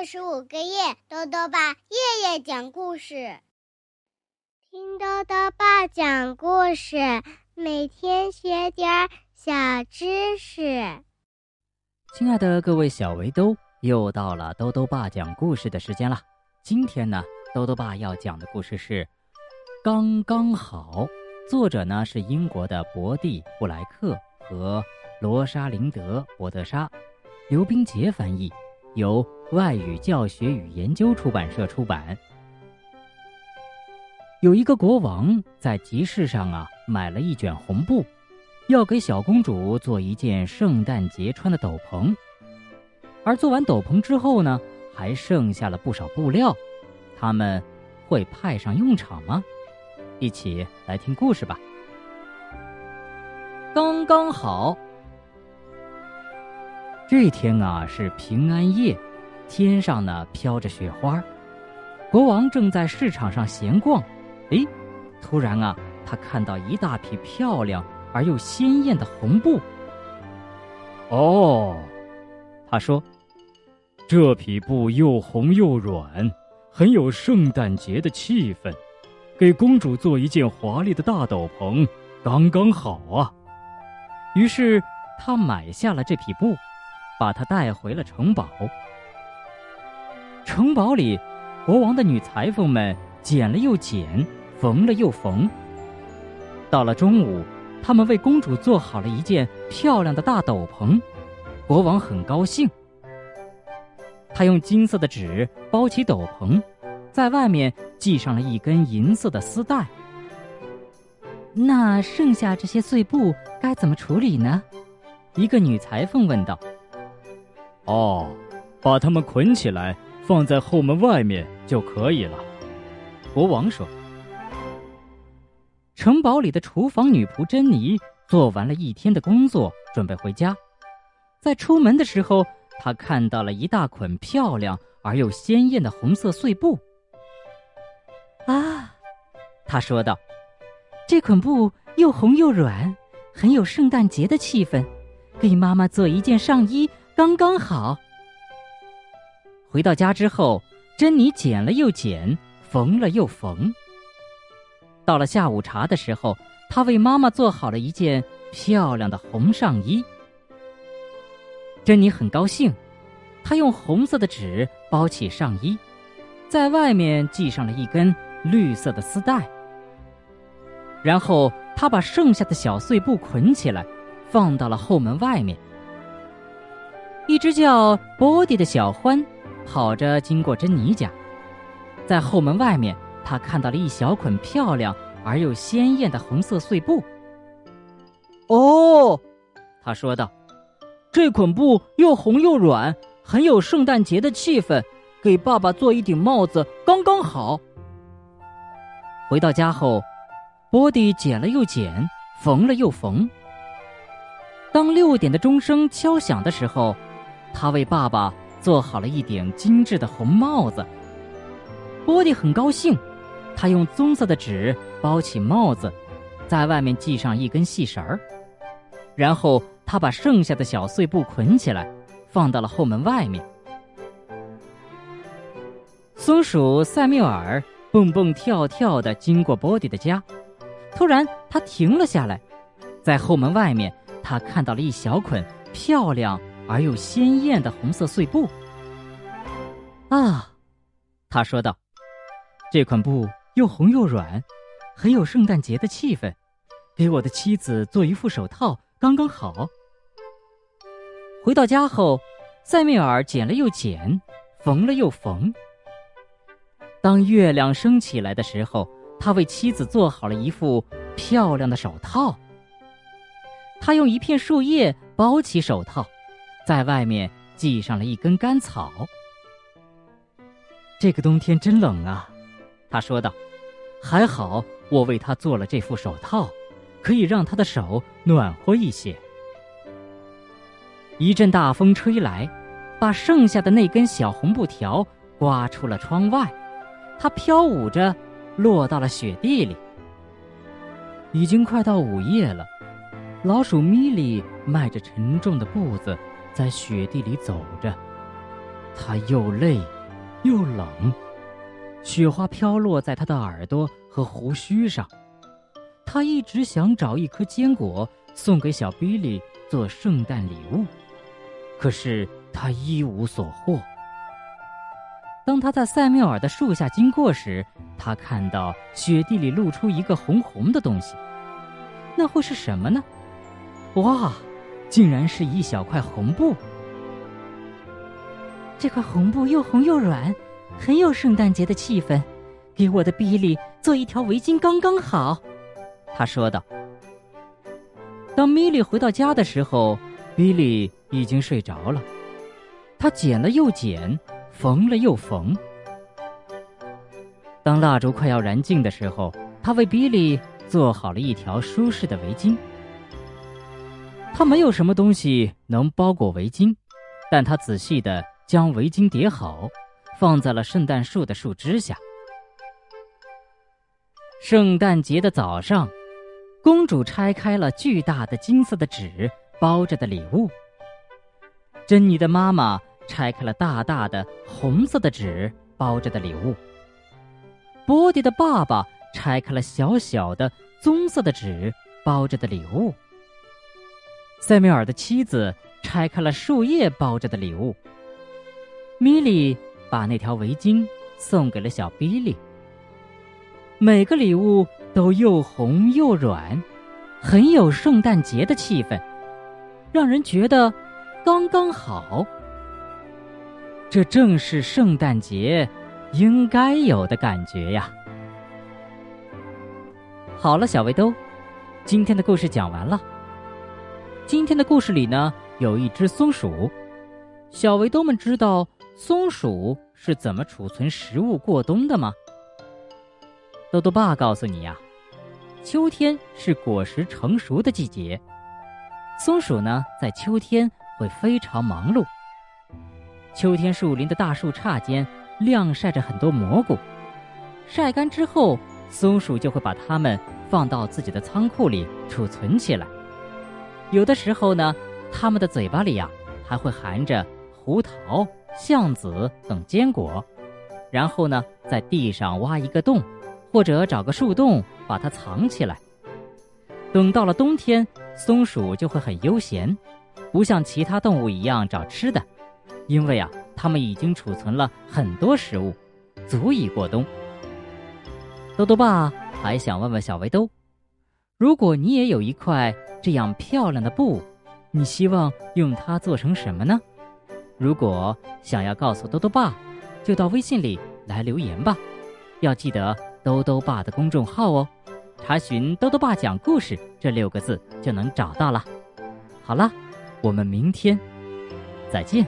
六十五个夜，豆豆爸夜夜讲故事，听豆豆爸讲故事，每天学点小知识。亲爱的各位小围兜，又到了豆豆爸讲故事的时间了。今天呢，豆豆爸要讲的故事是《刚刚好》，作者呢是英国的伯蒂·布莱克和罗莎琳德·伯德莎，刘冰杰翻译。由外语教学与研究出版社出版。有一个国王在集市上啊买了一卷红布，要给小公主做一件圣诞节穿的斗篷。而做完斗篷之后呢，还剩下了不少布料，他们会派上用场吗？一起来听故事吧。刚刚好。这天啊是平安夜，天上呢飘着雪花。国王正在市场上闲逛，哎，突然啊，他看到一大匹漂亮而又鲜艳的红布。哦，他说：“这匹布又红又软，很有圣诞节的气氛，给公主做一件华丽的大斗篷，刚刚好啊。”于是他买下了这匹布。把他带回了城堡。城堡里，国王的女裁缝们剪了又剪，缝了又缝。到了中午，他们为公主做好了一件漂亮的大斗篷。国王很高兴。他用金色的纸包起斗篷，在外面系上了一根银色的丝带。那剩下这些碎布该怎么处理呢？一个女裁缝问道。哦，把它们捆起来，放在后门外面就可以了。国王说。城堡里的厨房女仆珍妮做完了一天的工作，准备回家。在出门的时候，她看到了一大捆漂亮而又鲜艳的红色碎布。啊，她说道：“这捆布又红又软，很有圣诞节的气氛，给妈妈做一件上衣。”刚刚好。回到家之后，珍妮剪了又剪，缝了又缝。到了下午茶的时候，她为妈妈做好了一件漂亮的红上衣。珍妮很高兴，她用红色的纸包起上衣，在外面系上了一根绿色的丝带。然后，她把剩下的小碎布捆起来，放到了后门外面。一只叫波迪的小獾跑着经过珍妮家，在后门外面，他看到了一小捆漂亮而又鲜艳的红色碎布。哦，他说道：“这捆布又红又软，很有圣诞节的气氛，给爸爸做一顶帽子刚刚好。”回到家后，波迪剪了又剪，缝了又缝。当六点的钟声敲响的时候。他为爸爸做好了一顶精致的红帽子。波迪很高兴，他用棕色的纸包起帽子，在外面系上一根细绳儿，然后他把剩下的小碎布捆起来，放到了后门外面。松鼠塞缪尔蹦蹦跳跳的经过波迪的家，突然他停了下来，在后门外面，他看到了一小捆漂亮。而又鲜艳的红色碎布。啊，他说道：“这款布又红又软，很有圣诞节的气氛，给我的妻子做一副手套刚刚好。”回到家后，塞缪尔剪了又剪，缝了又缝。当月亮升起来的时候，他为妻子做好了一副漂亮的手套。他用一片树叶包起手套。在外面系上了一根干草。这个冬天真冷啊，他说道。还好我为他做了这副手套，可以让他的手暖和一些。一阵大风吹来，把剩下的那根小红布条刮出了窗外，它飘舞着落到了雪地里。已经快到午夜了，老鼠米莉迈着沉重的步子。在雪地里走着，他又累，又冷，雪花飘落在他的耳朵和胡须上。他一直想找一颗坚果送给小比利做圣诞礼物，可是他一无所获。当他在塞缪尔的树下经过时，他看到雪地里露出一个红红的东西，那会是什么呢？哇，竟然是一小块红布！这块红布又红又软，很有圣诞节的气氛，给我的比利做一条围巾刚刚好。他说道。当米莉回到家的时候，比利已经睡着了。他剪了又剪，缝了又缝。当蜡烛快要燃尽的时候，他为比利做好了一条舒适的围巾。他没有什么东西能包裹围巾，但他仔细的将围巾叠好，放在了圣诞树的树枝下。圣诞节的早上，公主拆开了巨大的金色的纸包着的礼物。珍妮的妈妈拆开了大大的红色的纸包着的礼物。波迪的爸爸拆开了小小的棕色的纸包着的礼物。塞缪尔的妻子拆开了树叶包着的礼物。米莉把那条围巾送给了小比利。每个礼物都又红又软，很有圣诞节的气氛，让人觉得刚刚好。这正是圣诞节应该有的感觉呀！好了，小围兜，今天的故事讲完了。今天的故事里呢，有一只松鼠。小围兜们知道松鼠是怎么储存食物过冬的吗？豆豆爸告诉你呀，秋天是果实成熟的季节。松鼠呢，在秋天会非常忙碌。秋天树林的大树杈间晾晒着很多蘑菇，晒干之后，松鼠就会把它们放到自己的仓库里储存起来。有的时候呢，它们的嘴巴里呀还会含着胡桃、橡子等坚果，然后呢，在地上挖一个洞，或者找个树洞把它藏起来。等到了冬天，松鼠就会很悠闲，不像其他动物一样找吃的，因为啊，它们已经储存了很多食物，足以过冬。豆豆爸还想问问小围兜，如果你也有一块。这样漂亮的布，你希望用它做成什么呢？如果想要告诉兜兜爸，就到微信里来留言吧。要记得兜兜爸的公众号哦，查询“兜兜爸讲故事”这六个字就能找到了。好了，我们明天再见。